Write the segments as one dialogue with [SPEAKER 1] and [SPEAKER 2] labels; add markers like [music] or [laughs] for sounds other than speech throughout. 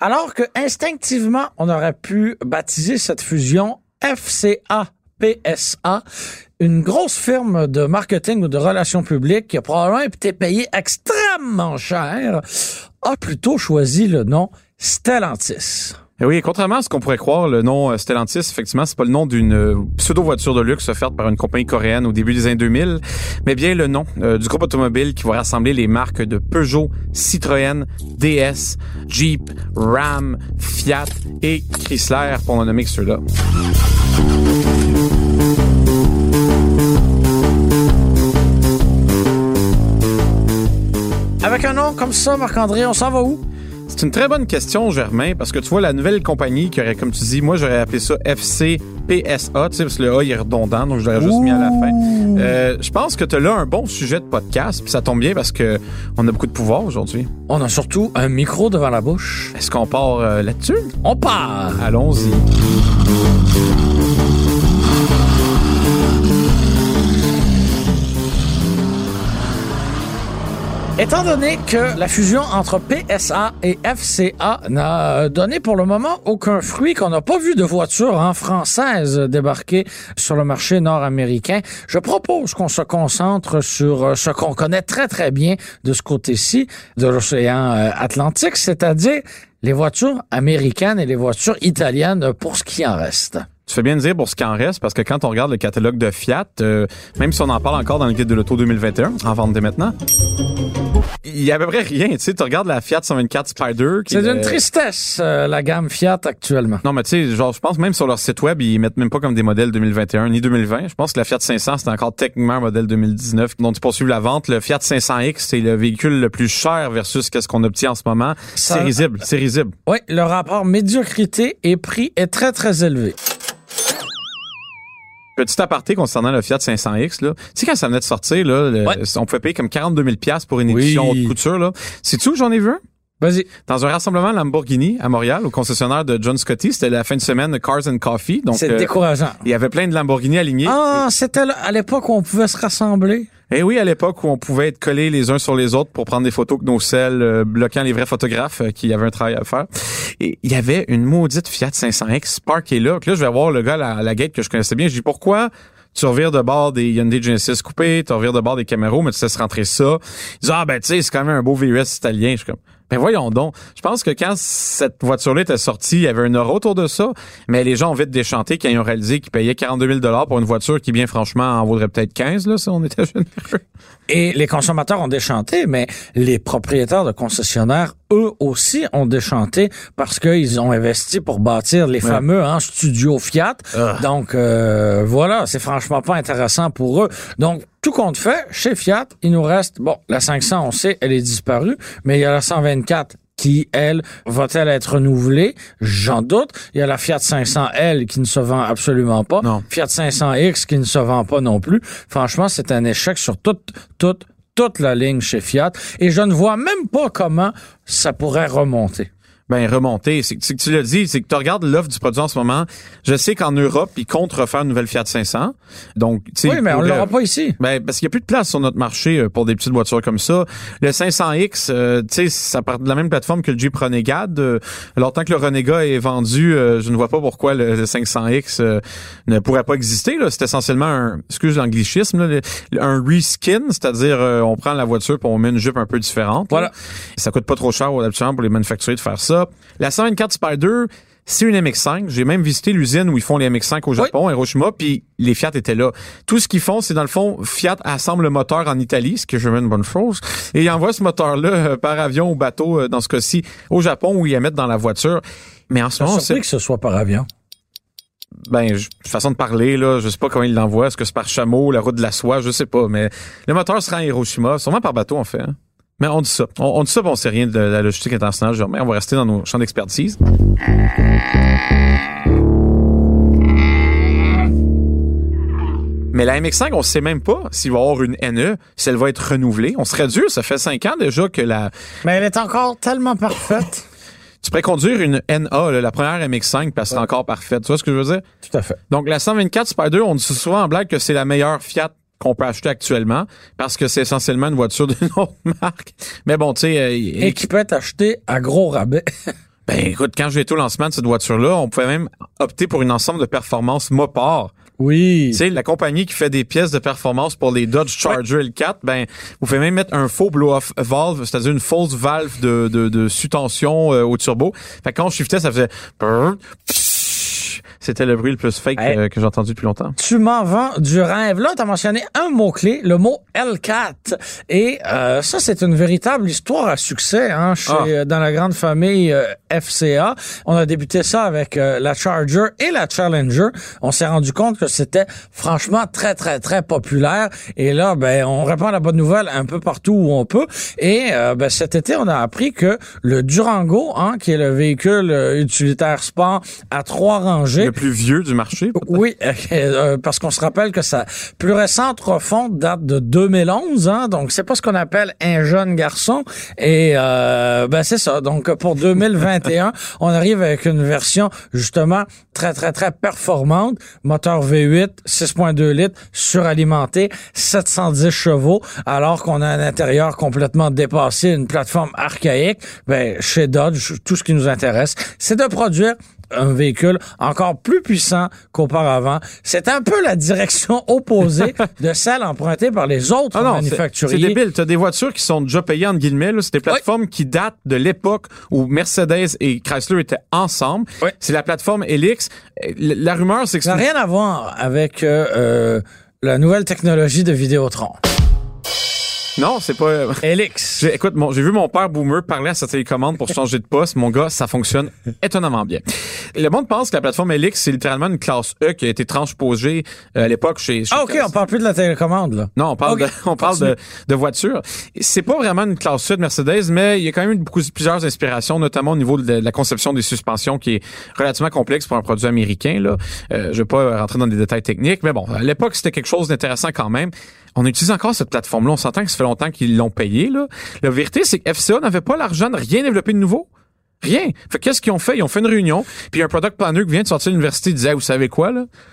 [SPEAKER 1] Alors que instinctivement, on aurait pu baptiser cette fusion FCA. PSA, une grosse firme de marketing ou de relations publiques qui a probablement été payée extrêmement cher, a plutôt choisi le nom Stellantis.
[SPEAKER 2] Et oui, contrairement à ce qu'on pourrait croire, le nom euh, Stellantis, effectivement, c'est pas le nom d'une euh, pseudo-voiture de luxe offerte par une compagnie coréenne au début des années 2000, mais bien le nom euh, du groupe automobile qui va rassembler les marques de Peugeot, Citroën, DS, Jeep, Ram, Fiat et Chrysler, pour en nommer ceux-là.
[SPEAKER 1] Avec un nom comme ça, Marc-André, on s'en va où?
[SPEAKER 2] C'est une très bonne question, Germain, parce que tu vois, la nouvelle compagnie qui aurait, comme tu dis, moi j'aurais appelé ça FCPSA, tu sais, parce que le A il est redondant, donc je l'aurais juste mis à la fin. Euh, je pense que tu as là un bon sujet de podcast, puis ça tombe bien parce que on a beaucoup de pouvoir aujourd'hui.
[SPEAKER 1] On a surtout un micro devant la bouche.
[SPEAKER 2] Est-ce qu'on part euh, là-dessus?
[SPEAKER 1] On part!
[SPEAKER 2] Allons-y.
[SPEAKER 1] Étant donné que la fusion entre PSA et FCA n'a donné pour le moment aucun fruit, qu'on n'a pas vu de voiture en française débarquer sur le marché nord-américain, je propose qu'on se concentre sur ce qu'on connaît très très bien de ce côté-ci de l'océan euh, Atlantique, c'est-à-dire les voitures américaines et les voitures italiennes pour ce qui en reste.
[SPEAKER 2] Tu fais bien de dire pour ce qui en reste, parce que quand on regarde le catalogue de Fiat, euh, même si on en parle encore dans le guide de l'auto 2021, en vente dès maintenant, il y a à peu près rien. Tu sais, tu regardes la Fiat 124 Spider.
[SPEAKER 1] C'est d'une tristesse, euh, la gamme Fiat actuellement.
[SPEAKER 2] Non, mais tu sais, genre, je pense même sur leur site web, ils mettent même pas comme des modèles 2021 ni 2020. Je pense que la Fiat 500, c'est encore techniquement un modèle 2019 dont tu poursuis la vente. Le Fiat 500X, c'est le véhicule le plus cher versus qu'est-ce qu'on obtient en ce moment. C'est risible, c'est risible.
[SPEAKER 1] Oui, le rapport médiocrité et prix est très, très élevé.
[SPEAKER 2] Petit aparté concernant le Fiat 500X, là. Tu sais, quand ça venait de sortir, là, le-
[SPEAKER 1] Ouais.
[SPEAKER 2] on pouvait payer comme 42 000 pour une
[SPEAKER 1] Oui.
[SPEAKER 2] édition haute couture, là. C'est-tu où j'en ai vu un?
[SPEAKER 1] Vas-y.
[SPEAKER 2] Dans un rassemblement Lamborghini à Montréal, au concessionnaire de John Scotty, c'était la fin de semaine de Cars and Coffee. Donc,
[SPEAKER 1] C'est
[SPEAKER 2] euh,
[SPEAKER 1] décourageant.
[SPEAKER 2] il y avait plein de Lamborghini alignés.
[SPEAKER 1] Ah, c'était à l'époque où on pouvait se rassembler.
[SPEAKER 2] Et oui, à l'époque où on pouvait être collés les uns sur les autres pour prendre des photos que nos selles, euh, bloquant les vrais photographes euh, qui avaient un travail à faire. Et il y avait une maudite Fiat 500X parkée là. Là, je vais voir le gars à la, que je connaissais bien. Je dis pourquoi tu revires de bord des Hyundai Genesis coupés, tu revires de bord des Camaro, mais tu sais se rentrer ça? Ils disent ah ben tu sais c'est quand même un beau VUS italien. Je suis comme ben voyons donc. Je pense que quand cette voiture-là était sortie, il y avait un aura autour de ça, mais les gens ont vite déchanté quand ils ont réalisé qu'ils payaient 42 000 pour une voiture qui, bien franchement, en vaudrait peut-être 15 là, si on était [laughs] généreux.
[SPEAKER 1] Et les consommateurs ont déchanté, mais les propriétaires de concessionnaires, eux aussi, ont déchanté parce qu'ils ont investi pour bâtir les fameux hein, studios Fiat. Donc, euh, voilà, c'est franchement pas intéressant pour eux. Donc, tout compte fait, chez Fiat, il nous reste, bon, la 500, on sait, elle est disparue, mais il y a la 124 qui, elle, va-t-elle être renouvelée? J'en doute. Il y a la Fiat 500L qui ne se vend absolument pas.
[SPEAKER 2] Non.
[SPEAKER 1] Fiat 500X qui ne se vend pas non plus. Franchement, c'est un échec sur toute, toute, toute la ligne chez Fiat. Et je ne vois même pas comment ça pourrait remonter.
[SPEAKER 2] Ben remonter, c'est que tu l'as dit, c'est que tu regardes l'offre du produit en ce moment. Je sais qu'en Europe, ils comptent refaire une nouvelle Fiat 500. Donc, tu sais,
[SPEAKER 1] Oui, mais on l'aura pas ici.
[SPEAKER 2] Ben, parce qu'il n'y a plus de place sur notre marché euh, pour des petites voitures comme ça. Le 500X, euh, tu sais, ça part de la même plateforme que le Jeep Renegade. Euh, alors, tant que le Renegade est vendu, euh, je ne vois pas pourquoi le, le 500X euh, ne pourrait pas exister. C'est essentiellement un, excuse l'anglicisme, un reskin, c'est-à-dire euh, on prend la voiture pour on met une jupe un peu différente.
[SPEAKER 1] Voilà.
[SPEAKER 2] là. Ça coûte pas trop cher habituellement pour les manufacturiers de faire ça. La 124 Spider, c'est une MX5. J'ai même visité l'usine où ils font les MX5 au Japon, à Hiroshima, puis les Fiat étaient là. Tout ce qu'ils font, c'est dans le fond, Fiat assemble le moteur en Italie, ce qui est jamais une bonne chose, et ils envoient ce moteur-là euh, par avion ou bateau, euh, dans ce cas-ci, au Japon, où ils la mettent dans la voiture. Mais en ce moment, c'est
[SPEAKER 1] que ce soit par avion.
[SPEAKER 2] ben je- façon de parler là, je sais pas comment ils l'envoient, est-ce que c'est par chameau, la route de la soie, je sais pas, mais le moteur sera à Hiroshima, sûrement par bateau en fait. hein. Mais on dit ça. On, on dit ça, puis on sait rien de la logistique internationale. Genre, mais on va rester dans nos champs d'expertise. Mais la MX5, on sait même pas s'il va y avoir une NE, si elle va être renouvelée. On serait dur, ça fait cinq ans déjà que la,
[SPEAKER 1] Mais elle est encore tellement parfaite. [coughs]
[SPEAKER 2] tu pourrais conduire une NA, là, la première MX5, puis elle serait encore parfaite. Tu vois ce que je veux dire?
[SPEAKER 1] Tout à fait.
[SPEAKER 2] Donc, la 124 Spider, on dit souvent en blague que c'est la meilleure Fiat qu'on peut acheter actuellement parce que c'est essentiellement une voiture [laughs] d'une autre marque. Mais bon, tu sais...
[SPEAKER 1] Euh, et qui peut être acheté à gros rabais. [laughs]
[SPEAKER 2] ben écoute, quand j'ai été au lancement de cette voiture-là, on pouvait même opter pour une ensemble de performances Mopar.
[SPEAKER 1] Oui.
[SPEAKER 2] Tu sais, la compagnie qui fait des pièces de performance pour les Dodge Charger L4, ben, vous pouvez même mettre un faux blow-off valve, c'est-à-dire une fausse valve de, de, de sous-tension euh, au turbo. Fait que quand on shiftait, ça faisait c'était le bruit le plus fake euh, que j'ai entendu depuis longtemps.
[SPEAKER 1] Tu m'en vends du rêve. Là, tu as mentionné un mot-clé, le mot L4. Et euh, ça, c'est une véritable histoire à succès hein, chez, ah. euh, dans la grande famille FCA. On a débuté ça avec la Charger et la Challenger. On s'est rendu compte que c'était franchement très, très, très populaire. Et là, ben, on répond à la bonne nouvelle un peu partout où on peut. Et ben, cet été, on a appris que le Durango, hein, qui est le véhicule utilitaire sport à trois rangées,
[SPEAKER 2] le plus vieux du marché.
[SPEAKER 1] Oui, [laughs] euh, parce qu'on se rappelle que sa plus récente refonte date de 2011, hein, donc c'est pas ce qu'on appelle un jeune garçon. Et euh, ben c'est ça. Donc pour 2021, [laughs] on arrive avec une version justement très très très performante, moteur V8, 6.2 litres, suralimenté, 710 chevaux, alors qu'on a un intérieur complètement dépassé, une plateforme archaïque. Ben chez Dodge, tout ce qui nous intéresse, c'est de produire un véhicule encore plus puissant qu'auparavant. C'est un peu la direction [laughs] opposée de celle empruntée par les autres ah manufacturiers.
[SPEAKER 2] C'est débile. Tu as des voitures qui sont déjà payées, entre guillemets. C'est des plateformes qui datent de l'époque où Mercedes et Chrysler étaient ensemble. C'est la plateforme Helix. La, rumeur, c'est que...
[SPEAKER 1] Ça n'a rien à voir avec euh, euh, la nouvelle technologie de Vidéotron.
[SPEAKER 2] Non, c'est pas.
[SPEAKER 1] Elix. [laughs]
[SPEAKER 2] Écoute, j'ai vu mon père boomer parler à sa télécommande pour changer de poste. Mon gars, ça fonctionne étonnamment bien. Le monde pense que la plateforme Elix, c'est littéralement une classe E qui a été transposée euh, à l'époque chez,
[SPEAKER 1] Ah, OK, on parle plus de la télécommande, là.
[SPEAKER 2] Non, on parle de, [laughs] on parle de, de voiture. C'est pas vraiment une classe E de Mercedes, mais il y a quand même eu beaucoup, plusieurs inspirations, notamment au niveau de la conception des suspensions qui est relativement complexe pour un produit américain, là. Euh, je vais pas rentrer dans des détails techniques, mais bon, à l'époque, c'était quelque chose d'intéressant quand même on utilise encore cette plateforme-là. On s'entend que ça fait longtemps qu'ils l'ont payé. La vérité, c'est que FCA n'avait pas l'argent de rien développer de nouveau. Rien. Fait qu'est-ce qu'ils ont fait? Ils ont fait une réunion, puis un product planner qui vient de sortir de l'université disait, vous savez quoi?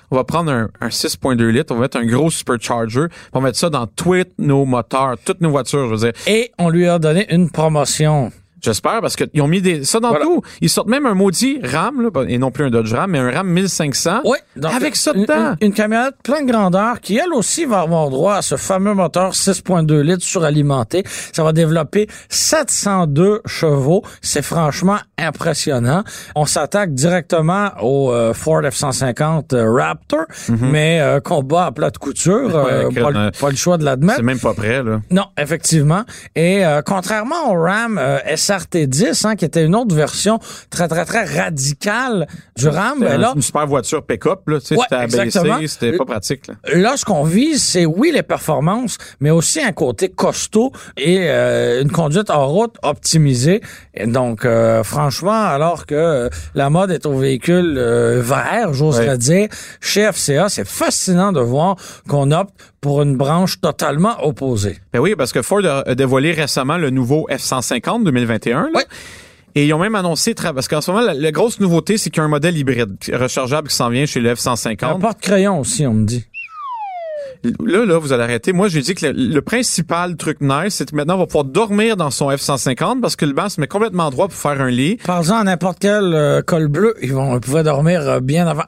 [SPEAKER 2] On va prendre un, 6.2 litres, on va mettre un gros supercharger, on va mettre ça dans tous nos moteurs, toutes nos voitures, je.
[SPEAKER 1] Et on lui a donné une promotion.
[SPEAKER 2] J'espère parce qu'ils ont mis des ça dans tout. Ils sortent même un maudit RAM là, et non plus un Dodge Ram, mais un Ram 1500.
[SPEAKER 1] Oui,
[SPEAKER 2] avec ça dedans.
[SPEAKER 1] Une, camionnette plein de grandeur qui elle aussi va avoir droit à ce fameux moteur 6.2 litres suralimenté. Ça va développer 702 chevaux. C'est franchement impressionnant. On s'attaque directement au euh, Ford F150 euh, Raptor, mhm. mais euh, combat à plat de couture, pas, le choix de l'admettre.
[SPEAKER 2] C'est même pas prêt là.
[SPEAKER 1] Non, effectivement. Et contrairement au Ram RT10, hein, qui était une autre version très, très, très radicale du RAM.
[SPEAKER 2] Ben là, une super voiture pick-up, là, tu sais, c'était c'était pas pratique. Là.
[SPEAKER 1] là, ce qu'on vise, c'est oui les performances, mais aussi un côté costaud et euh, une conduite en route optimisée. Et donc, euh, franchement, alors que euh, la mode est au véhicule vert, j'oserais dire, chez FCA, c'est fascinant de voir qu'on opte pour une branche totalement opposée.
[SPEAKER 2] Ben oui, parce que Ford a dévoilé récemment le nouveau F-150 2021. Là. Et ils ont même annoncé, parce qu'en ce moment, la, grosse nouveauté, c'est qu'il y a un modèle hybride rechargeable qui s'en vient chez le F-150.
[SPEAKER 1] Un porte-crayon aussi, on me dit.
[SPEAKER 2] Là, là, vous allez arrêter. Moi, j'ai dit que le, principal truc nice, c'est que maintenant, on va pouvoir dormir dans son F-150 parce que le banc se met complètement droit pour faire un lit.
[SPEAKER 1] Par exemple, n'importe quel euh, col bleu, ils vont pouvoir dormir euh, bien avant.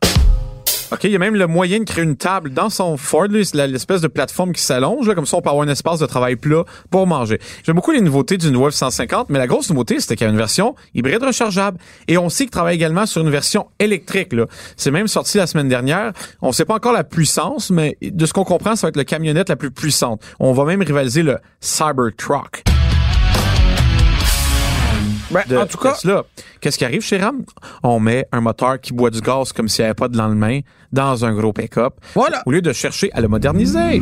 [SPEAKER 2] OK, il y a même le moyen de créer une table dans son Ford, l'espèce de plateforme qui s'allonge, comme ça on peut avoir un espace de travail plat pour manger. J'aime beaucoup les nouveautés du nouveau F-150, mais la grosse nouveauté, c'était qu'il y a une version hybride rechargeable. Et on sait qu'il travaille également sur une version électrique. C'est même sorti la semaine dernière. On sait pas encore la puissance, mais de ce qu'on comprend, ça va être la camionnette la plus puissante. On va même rivaliser le Cybertruck.
[SPEAKER 1] Ben, en tout cas,
[SPEAKER 2] Qu'est-ce qui arrive chez Ram? On met un moteur qui boit du gaz comme s'il n'y avait pas de lendemain dans un gros pick-up.
[SPEAKER 1] Voilà.
[SPEAKER 2] Au lieu de chercher à le moderniser.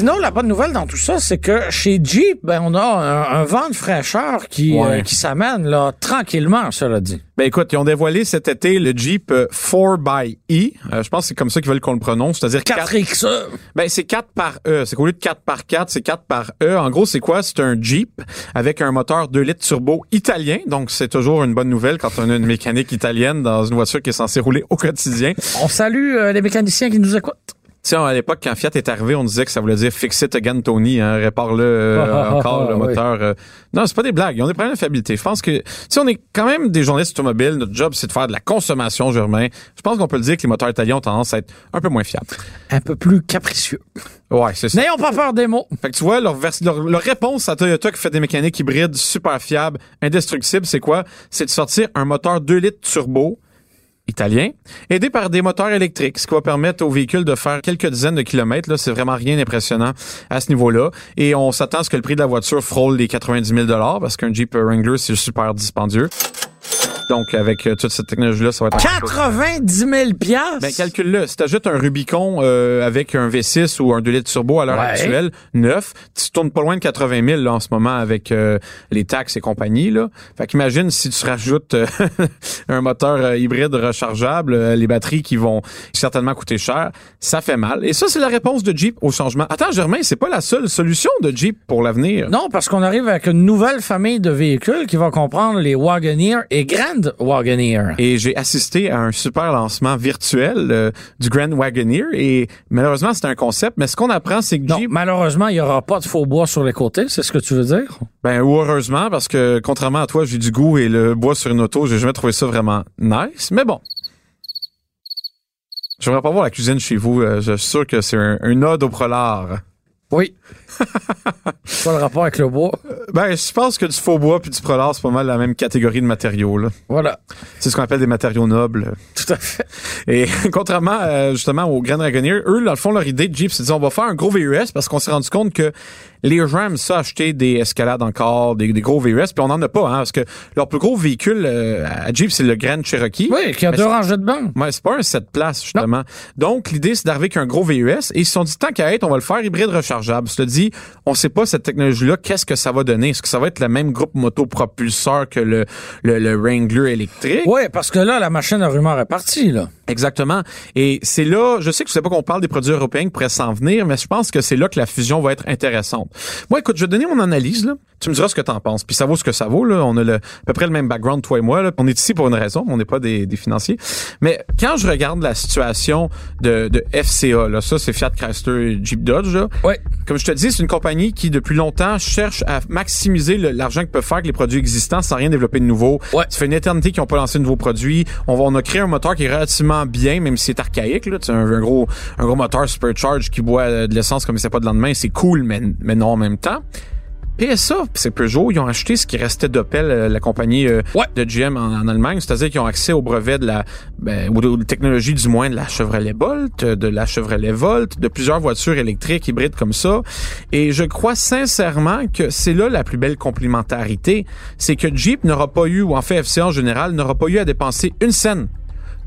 [SPEAKER 1] Sinon, la bonne nouvelle dans tout ça, c'est que chez Jeep, ben, on a un, vent de fraîcheur qui, euh, qui s'amène là tranquillement, cela dit.
[SPEAKER 2] Ben écoute, ils ont dévoilé cet été le Jeep 4xE. Euh, je pense que c'est comme ça qu'ils veulent qu'on le prononce, c'est-à-dire
[SPEAKER 1] 4XE.
[SPEAKER 2] Ben c'est 4 par E. C'est qu'au lieu de 4 par 4, c'est 4 par E. En gros, c'est quoi? C'est un Jeep avec un moteur 2 litres turbo italien. Donc, c'est toujours une bonne nouvelle quand on a une mécanique italienne dans une voiture qui est censée rouler au quotidien.
[SPEAKER 1] On salue euh, les mécaniciens qui nous écoutent.
[SPEAKER 2] Tu sais, à l'époque, quand Fiat est arrivé, on disait que ça voulait dire fix it again, Tony, hein, répare-le euh, [laughs] encore le moteur. Euh. Non, c'est pas des blagues. Ils ont des problèmes de fiabilité. Je pense que, tu sais, on est quand même des journalistes automobiles. Notre job, c'est de faire de la consommation, Germain. Je pense qu'on peut le dire que les moteurs italiens ont tendance à être un peu moins fiables.
[SPEAKER 1] Un peu plus capricieux.
[SPEAKER 2] Ouais, c'est ça.
[SPEAKER 1] N'ayons pas peur des mots.
[SPEAKER 2] Fait que tu vois, leur, leur, réponse à Toyota qui fait des mécaniques hybrides super fiables, indestructibles, c'est quoi? C'est de sortir un moteur 2 litres turbo aidé par des moteurs électriques, ce qui va permettre aux véhicules de faire quelques dizaines de kilomètres. Là, c'est vraiment rien d'impressionnant à ce niveau-là. Et on s'attend à ce que le prix de la voiture frôle les 90 000 parce qu'un Jeep Wrangler, c'est super dispendieux. Donc, avec euh, toute cette technologie-là, ça va être...
[SPEAKER 1] 90 000
[SPEAKER 2] Ben, calcule-le. Si t'ajoutes un Rubicon euh, avec un V6 ou un 2 litres turbo à l'heure actuelle, neuf, tu tournes pas loin de 80 000 là, en ce moment avec euh, les taxes et compagnie. Là. Fait qu'imagine si tu rajoutes [laughs] un moteur hybride rechargeable, les batteries qui vont certainement coûter cher, ça fait mal. Et ça, c'est la réponse de Jeep au changement. Attends, Germain, c'est pas la seule solution de Jeep pour l'avenir.
[SPEAKER 1] Non, parce qu'on arrive avec une nouvelle famille de véhicules qui va comprendre les Wagoneer et Grand Wagoneer.
[SPEAKER 2] Et j'ai assisté à un super lancement virtuel euh, du Grand Wagoneer et malheureusement c'est un concept, mais ce qu'on apprend c'est que
[SPEAKER 1] non, malheureusement il y aura pas de faux bois sur les côtés, c'est ce que tu veux dire?
[SPEAKER 2] Ben ou heureusement parce que contrairement à toi j'ai du goût et le bois sur une auto j'ai jamais trouvé ça vraiment nice, mais bon. Je voudrais pas voir la cuisine chez vous. Euh, je suis sûr que c'est un, un ode au prolard.
[SPEAKER 1] Oui. [laughs] pas le rapport avec le bois.
[SPEAKER 2] Ben, je pense que du faux bois puis du prolard, c'est pas mal la même catégorie de matériaux. Là.
[SPEAKER 1] Voilà.
[SPEAKER 2] C'est ce qu'on appelle des matériaux nobles.
[SPEAKER 1] Tout à fait.
[SPEAKER 2] Et [laughs] contrairement euh, justement aux Grand Dragoneer, eux, dans le fond, leur idée de Jeep, c'est de dire on va faire un gros VUS parce qu'on s'est rendu compte que les gens aiment ça acheter des escalades encore, des, gros VUS, puis on n'en a pas, hein, parce que leur plus gros véhicule euh, à Jeep, c'est le Grand Cherokee.
[SPEAKER 1] Oui, qui a deux rangées de bancs.
[SPEAKER 2] Ouais, c'est pas un 7 places, justement. Donc, l'idée, c'est d'arriver avec un gros VUS, et ils se sont dit, tant qu'à être, on va le faire hybride rechargeable. te dit, on sait pas cette technologie-là, qu'est-ce que ça va donner? Est-ce que ça va être le même groupe motopropulseur que le, le, Wrangler électrique?
[SPEAKER 1] Oui, parce que là, la machine à rumeur est partie, là.
[SPEAKER 2] Exactement. Et c'est là, je sais que je sais pas qu'on parle des produits européens qui pourraient s'en venir, mais je pense que c'est là que la fusion va être intéressante. Moi, écoute, je vais donner mon analyse, là. Tu me diras ce que tu en penses. Puis ça vaut ce que ça vaut, là. On a le, à peu près le même background, toi et moi, là. On est ici pour une raison. On n'est pas des, des, financiers. Mais quand je regarde la situation de, de FCA, là, ça, c'est Fiat Chrysler Jeep Dodge, là.
[SPEAKER 1] Ouais.
[SPEAKER 2] Comme je te dis, c'est une compagnie qui, depuis longtemps, cherche à maximiser l'argent qu'ils peuvent faire avec les produits existants sans rien développer de nouveau.
[SPEAKER 1] Ouais.
[SPEAKER 2] Ça fait une éternité qu'ils n'ont pas lancé de nouveaux produits. On, va, on a créé un moteur qui est relativement bien, même si c'est archaïque, là. C'est un, un, gros, un gros moteur supercharge qui boit de l'essence comme si c'était pas de lendemain. C'est cool, mais, mais non en même temps. PSA, c'est Peugeot, ils ont acheté ce qui restait d'Opel, euh, la compagnie euh, de GM en, Allemagne, c'est-à-dire qu'ils ont accès au brevet de la, ben, ou de, technologie du moins de la Chevrolet Bolt, de la Chevrolet Volt, de plusieurs voitures électriques hybrides comme ça. Et je crois sincèrement que c'est là la plus belle complémentarité, c'est que Jeep n'aura pas eu, ou en fait FCA en général, n'aura pas eu à dépenser une scène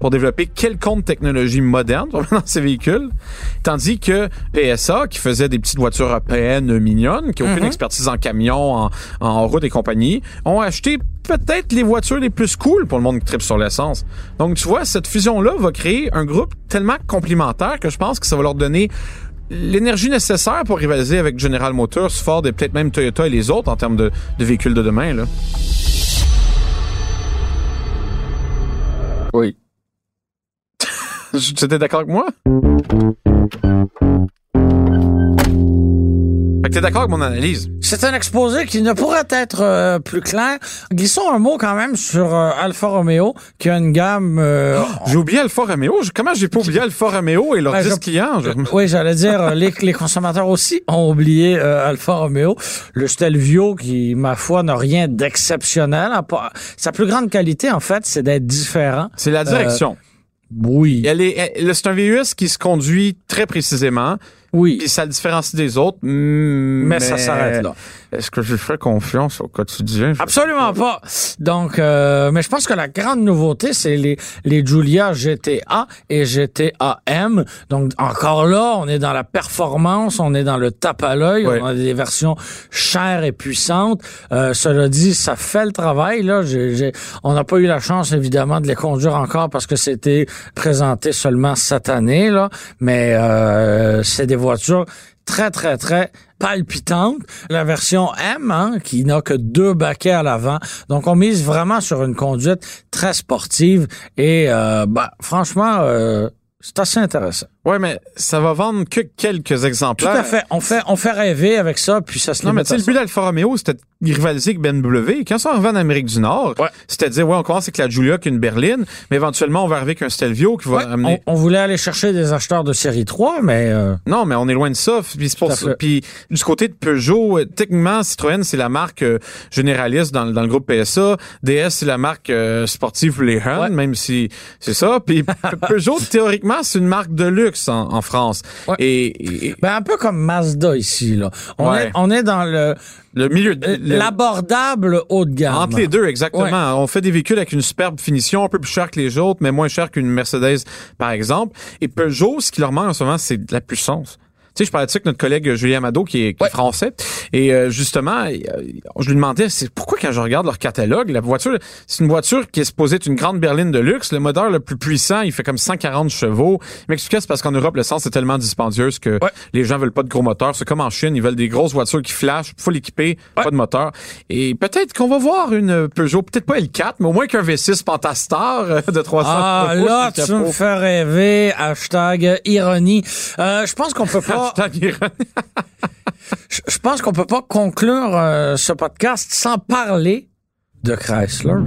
[SPEAKER 2] pour développer quelconque technologie moderne dans [laughs] ces véhicules. Tandis que PSA, qui faisait des petites voitures européennes mignonnes, qui n'ont aucune mhm. expertise en camion, en, en route et compagnie, ont acheté peut-être les voitures les plus cool pour le monde qui tripe sur l'essence. Donc, tu vois, cette fusion-là va créer un groupe tellement complémentaire que je pense que ça va leur donner l'énergie nécessaire pour rivaliser avec General Motors, Ford et peut-être même Toyota et les autres en termes de, de véhicules de demain. Là.
[SPEAKER 1] Oui. [laughs]
[SPEAKER 2] Tu étais d'accord avec moi? Fait que t'es d'accord avec mon analyse?
[SPEAKER 1] C'est un exposé qui ne pourrait être euh, plus clair. Glissons un mot quand même sur euh, Alfa Romeo, qui a une gamme... Euh, [gasps]
[SPEAKER 2] j'ai oublié Alfa Romeo. Comment j'ai pas oublié Alfa Romeo et leurs ben, 10 clients?
[SPEAKER 1] Oui, j'allais dire, les, les, consommateurs aussi ont oublié Alfa Romeo. Le Stelvio, qui, ma foi, n'a rien d'exceptionnel. Sa plus grande qualité, en fait, c'est d'être différent.
[SPEAKER 2] C'est la direction.
[SPEAKER 1] Oui.
[SPEAKER 2] Elle est, c'est un VUS qui se conduit très précisément.
[SPEAKER 1] Oui.
[SPEAKER 2] Puis ça le différencie des autres.
[SPEAKER 1] Mais ça s'arrête là.
[SPEAKER 2] Est-ce que je fais confiance au quotidien?
[SPEAKER 1] Absolument pas. Donc, euh, mais je pense que la grande nouveauté, c'est les, les Julia GTA et GTA M. Donc, encore là, on est dans la performance, on est dans le tape à l'œil, on a des versions chères et puissantes. Euh, cela dit, ça fait le travail. Là, on n'a pas eu la chance, évidemment, de les conduire encore parce que c'était présenté seulement cette année. Là, mais euh, c'est des voitures très, très, très palpitante. La version M, hein, qui n'a que deux baquets à l'avant. Donc, on mise vraiment sur une conduite très sportive. Et, euh, bah, franchement, euh, c'est assez intéressant.
[SPEAKER 2] Ouais, mais ça va vendre que quelques
[SPEAKER 1] Tout
[SPEAKER 2] exemplaires.
[SPEAKER 1] à fait. On fait, on fait rêver avec ça, puis ça se
[SPEAKER 2] Non, mais tu sais, le but d'Alfa Romeo, c'était de rivaliser avec BMW. Quand ça arrive en Amérique du Nord,
[SPEAKER 1] Ouais.
[SPEAKER 2] c'était de dire, ouais, on commence avec la Giulia qui est une berline, mais éventuellement, on va arriver avec un Stelvio qui va
[SPEAKER 1] Ouais,
[SPEAKER 2] amener...
[SPEAKER 1] on, on voulait aller chercher des acheteurs de série 3, mais euh,
[SPEAKER 2] Non, mais on est loin de ça. Puis pour
[SPEAKER 1] Tout
[SPEAKER 2] ça. Puis du côté de Peugeot, euh, techniquement, Citroën, c'est la marque euh, généraliste dans, le- dans le groupe PSA. DS, c'est la marque euh, sportive Huns,
[SPEAKER 1] Ouais.
[SPEAKER 2] même si c'est ça. Puis Pe- Peugeot, [laughs] théoriquement, c'est une marque de luxe en, en France.
[SPEAKER 1] Ouais.
[SPEAKER 2] Et, et-
[SPEAKER 1] ben, un peu comme Mazda ici. Là. On,
[SPEAKER 2] Ouais.
[SPEAKER 1] est, on est dans le
[SPEAKER 2] le milieu... de- le-
[SPEAKER 1] l'abordable haut de gamme.
[SPEAKER 2] Entre les deux, exactement.
[SPEAKER 1] Ouais.
[SPEAKER 2] On fait des véhicules avec une superbe finition, un peu plus cher que les autres, mais moins cher qu'une Mercedes, par exemple. Et Peugeot, ce qui leur manque en ce moment, c'est de la puissance. Tu sais, je parlais de ça avec notre collègue Julien Amado, qui est, qui est français. Et euh, justement, euh, je lui demandais, c'est pourquoi quand je regarde leur catalogue, la voiture, c'est une voiture qui est supposée être une grande berline de luxe. Le moteur le plus puissant, il fait comme 140 chevaux. Il m'expliquait, c'est parce qu'en Europe, l'essence est tellement dispendieuse que
[SPEAKER 1] Ouais.
[SPEAKER 2] les gens veulent pas de gros moteurs. C'est comme en Chine, ils veulent des grosses voitures qui flashent, full équipées, pas de moteur. Et peut-être qu'on va voir une Peugeot, peut-être pas L4, mais au moins qu'un V6 Pentastar euh, de 300
[SPEAKER 1] Ah, là,
[SPEAKER 2] le
[SPEAKER 1] tu me fais rêver. Hashtag ironie. Euh, je pense qu'on peut [laughs] pas, [laughs] Je pense qu'on peut pas conclure euh, ce podcast sans parler de Chrysler.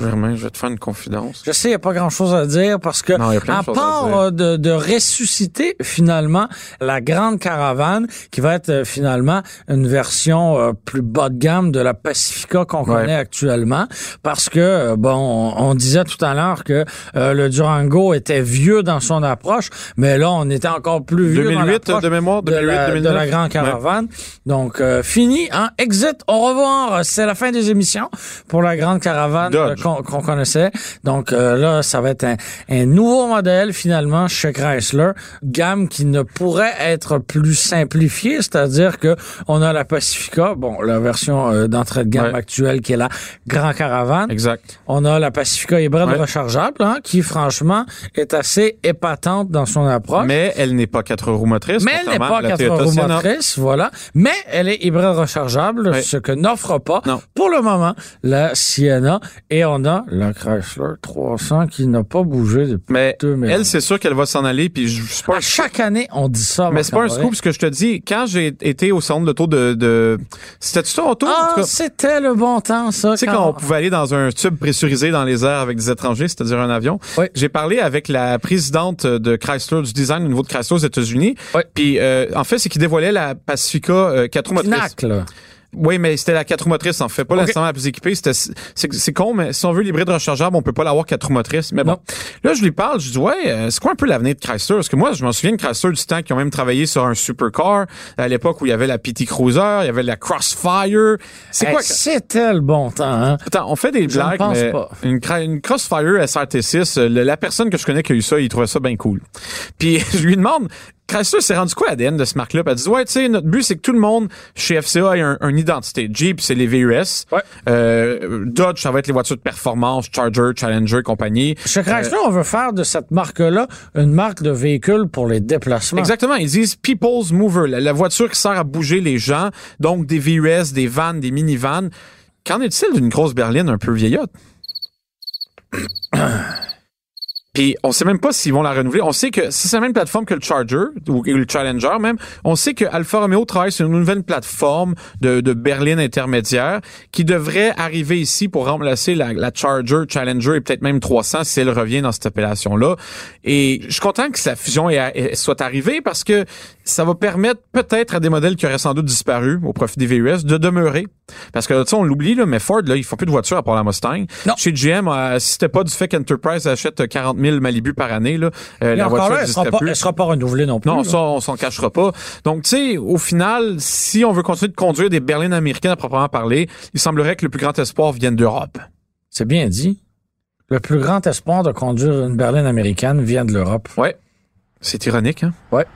[SPEAKER 2] Germain, je vais te faire une confidence.
[SPEAKER 1] Je sais, il n'y a pas grand-chose à dire parce que,
[SPEAKER 2] Non, de
[SPEAKER 1] à part euh, de, de ressusciter finalement la grande caravane qui va être euh, finalement une version euh, plus bas de gamme de la Pacifica qu'on
[SPEAKER 2] Ouais.
[SPEAKER 1] connaît actuellement, parce que bon, on, on disait tout à l'heure que euh, le Durango était vieux dans son approche, mais là on était encore plus vieux dans
[SPEAKER 2] 2008
[SPEAKER 1] l'approche
[SPEAKER 2] de mémoire,
[SPEAKER 1] de
[SPEAKER 2] 2008,
[SPEAKER 1] la,
[SPEAKER 2] 2009.
[SPEAKER 1] de la grande caravane. Donc euh, fini, hein? Exit, au revoir. C'est la fin des émissions pour la grande caravane. Qu'on connaissait. Donc euh, là, ça va être un, un nouveau modèle finalement chez Chrysler, gamme qui ne pourrait être plus simplifiée, c'est-à-dire que on a la Pacifica, bon, la version euh, d'entrée de gamme
[SPEAKER 2] Ouais.
[SPEAKER 1] actuelle qui est la Grand Caravane.
[SPEAKER 2] Exact.
[SPEAKER 1] On a la Pacifica hybride
[SPEAKER 2] Ouais.
[SPEAKER 1] rechargeable, hein, qui franchement est assez épatante dans son approche.
[SPEAKER 2] Mais elle n'est pas quatre roues motrices.
[SPEAKER 1] Mais elle n'est pas
[SPEAKER 2] à la
[SPEAKER 1] 4
[SPEAKER 2] Toyota
[SPEAKER 1] roues motrices, voilà. Mais elle est hybride rechargeable, ce que n'offre pas
[SPEAKER 2] Non.
[SPEAKER 1] pour le moment la Sienna. Et on la Chrysler 300 qui n'a pas bougé depuis
[SPEAKER 2] Mais
[SPEAKER 1] 2000.
[SPEAKER 2] elle, c'est sûr qu'elle va s'en aller. Puis je suis pas
[SPEAKER 1] À chaque année, on dit ça.
[SPEAKER 2] Mais c'est pas un scoop, ce que je te dis. Quand j'ai été au salon de l'auto de, de... C'était-tu Toronto?
[SPEAKER 1] Ah, c'était le bon temps, ça.
[SPEAKER 2] Tu sais, quand on pouvait aller dans un tube pressurisé dans les airs avec des étrangers, c'est-à-dire un avion.
[SPEAKER 1] Oui.
[SPEAKER 2] J'ai parlé avec la présidente de Chrysler, du design au niveau de Chrysler aux États-Unis.
[SPEAKER 1] Oui.
[SPEAKER 2] Puis, euh, en fait, c'est qu'il dévoilait la Pacifica euh, 4 roues motrices. Oui, mais c'était la 4 roues motrices, en fait. Pas
[SPEAKER 1] Ok.
[SPEAKER 2] nécessairement la plus équipée. C'était, c'est, c'est con, mais si on veut l'hybride rechargeable, on peut pas l'avoir 4 roues motrices. Mais bon.
[SPEAKER 1] Non.
[SPEAKER 2] Là, je lui parle, je dis, ouais, euh, c'est quoi un peu l'avenir de Chrysler? Parce que moi, je m'en souviens de Chrysler du temps qui ont même travaillé sur un supercar à l'époque où il y avait la PT Cruiser, il y avait la Crossfire. C'est
[SPEAKER 1] Hey,
[SPEAKER 2] quoi?
[SPEAKER 1] C'était le bon temps, hein?
[SPEAKER 2] Attends, on fait des
[SPEAKER 1] Je ne
[SPEAKER 2] blagues,
[SPEAKER 1] pense
[SPEAKER 2] mais
[SPEAKER 1] pas.
[SPEAKER 2] Une, Crossfire SRT6, euh, le- la personne que je connais qui a eu ça, il trouvait ça bien cool. Puis [laughs] je lui demande, Chrysler s'est rendu quoi ADN de ce marque-là? Puis Elle dit, ouais, tu sais, notre but, c'est que tout le monde chez FCA ait un, une identité. Jeep, c'est les VUS.
[SPEAKER 1] Ouais.
[SPEAKER 2] Euh, Dodge, ça va être les voitures de performance, Charger, Challenger, compagnie.
[SPEAKER 1] Chez Chrysler, on veut faire de cette marque-là une marque de véhicule pour les déplacements.
[SPEAKER 2] Exactement, ils disent People's Mover, la, la voiture qui sert à bouger les gens, donc des VUS, des vannes, des minivans. Qu'en est-il d'une grosse berline un peu vieillotte? Puis on sait même pas s'ils vont la renouveler. On sait que si c'est la même plateforme que le Charger ou le Challenger même, on sait que Alfa Romeo travaille sur une nouvelle plateforme de, de berline intermédiaire qui devrait arriver ici pour remplacer la, Charger, Challenger et peut-être même 300 si elle revient dans cette appellation-là. Et je suis content que la fusion soit arrivée parce que ça va permettre peut-être à des modèles qui auraient sans doute disparu au profit des VUS de demeurer. Parce que, tu sais, on l'oublie, là, mais Ford, là, ils font plus de voitures à part la Mustang.
[SPEAKER 1] Non.
[SPEAKER 2] Chez GM, euh, si c'était pas du fait qu'Enterprise achète 40 000 Malibu par année, là, euh, la voiture
[SPEAKER 1] là, elle sera, pas,
[SPEAKER 2] plus.
[SPEAKER 1] elle sera pas renouvelée non plus.
[SPEAKER 2] Non,
[SPEAKER 1] là.
[SPEAKER 2] ça, on s'en cachera pas. Donc, tu sais, au final, si on veut continuer de conduire des berlines américaines à proprement parler, il semblerait que le plus grand espoir vienne d'Europe.
[SPEAKER 1] C'est bien dit. Le plus grand espoir de conduire une berline américaine vient de l'Europe.
[SPEAKER 2] Ouais. C'est ironique, hein?
[SPEAKER 1] Ouais.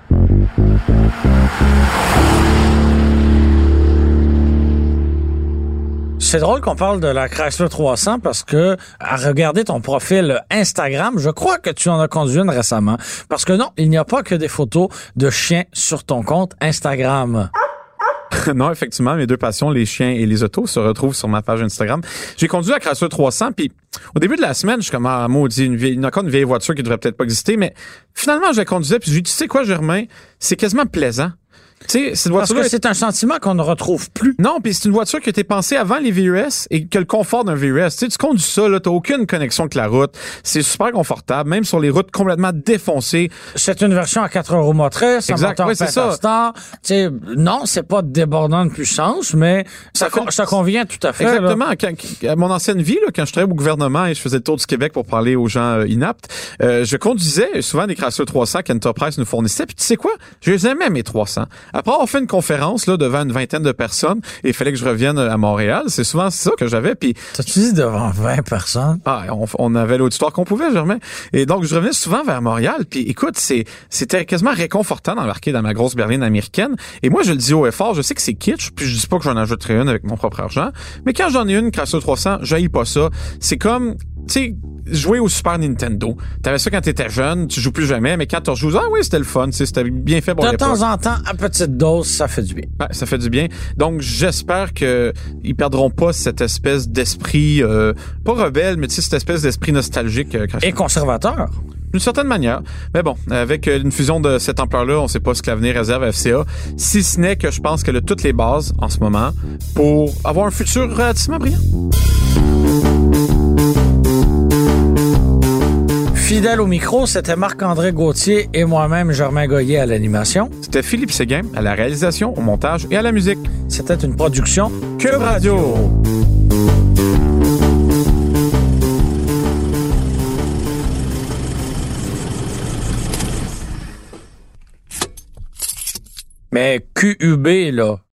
[SPEAKER 1] C'est drôle qu'on parle de la Chrysler 300 parce que, à regarder ton profil Instagram, je crois que tu en as conduit une récemment. Parce que non, il n'y a pas que des photos de chiens sur ton compte Instagram. [laughs]
[SPEAKER 2] non, effectivement, mes deux passions, les chiens et les autos, se retrouvent sur ma page Instagram. J'ai conduit la Chrysler 300, puis au début de la semaine, je suis comme, ah, maudit, une vieille, une, encore une vieille voiture qui devrait peut-être pas exister, mais finalement, je la conduisais, puis j'ai dit, tu sais quoi, Germain, c'est quasiment plaisant. Cette
[SPEAKER 1] Parce que c'est un sentiment qu'on ne retrouve plus.
[SPEAKER 2] Non, puis c'est une voiture qui a été pensée avant les VUS et que le confort d'un VUS. Tu sais, tu conduis ça, là, t'as aucune connexion avec la route. C'est super confortable, même sur les routes complètement défoncées.
[SPEAKER 1] C'est une version à 4 roues motrices, un
[SPEAKER 2] Exact,
[SPEAKER 1] moteur
[SPEAKER 2] oui, c'est ça.
[SPEAKER 1] Pentastar. Tu sais, non, c'est pas débordant de puissance, mais ça,
[SPEAKER 2] Ça fait-
[SPEAKER 1] con- ça convient tout à fait.
[SPEAKER 2] Exactement. Quand- à mon ancienne vie, là, quand je travaillais au gouvernement et je faisais le tour du Québec pour parler aux gens euh, inaptes, euh, je conduisais souvent des Chrysler 300 qu'Enterprise nous fournissait. Puis tu sais quoi? Je les aimais, mes 300. Après avoir fait une conférence là, devant une vingtaine de personnes et il fallait que je revienne à Montréal, c'est souvent ça que j'avais. Puis
[SPEAKER 1] T'as-tu dit devant 20 personnes?
[SPEAKER 2] Ah, on, on avait l'auditoire qu'on pouvait, Germain. Et donc, je revenais souvent vers Montréal. Puis, écoute, c'est, c'était quasiment réconfortant d'embarquer dans ma grosse berline américaine. Et moi, je le dis haut et fort, je sais que c'est kitsch, puis je dis pas que j'en ajouterai une avec mon propre argent. Mais quand j'en ai une, Chrysler 300, j'haïs pas ça. C'est comme, tu sais, jouer au Super Nintendo. T'avais ça quand t'étais jeune, tu joues plus jamais, mais quand tu rejoues, ah oui, c'était le fun, c'était bien fait pour
[SPEAKER 1] De temps en temps, à petite dose, ça fait du bien.
[SPEAKER 2] Ouais, ça fait du bien. Donc j'espère que ils perdront pas cette espèce d'esprit euh, pas rebelle, mais tu sais cette espèce d'esprit nostalgique euh,
[SPEAKER 1] Et conservateur.
[SPEAKER 2] d'une certaine manière. Mais bon, avec euh, une fusion de cette ampleur-là, on sait pas ce que l'avenir réserve à FCA, si ce n'est que je pense qu'elle a toutes les bases en ce moment pour avoir un futur relativement brillant.
[SPEAKER 1] Fidèle au micro, c'était Marc-André Gauthier et moi-même, Germain Goyer à l'animation.
[SPEAKER 2] C'était Philippe Séguin à la réalisation, au montage et à la musique.
[SPEAKER 1] C'était une production
[SPEAKER 2] Cube Radio.
[SPEAKER 1] Mais QUB, là,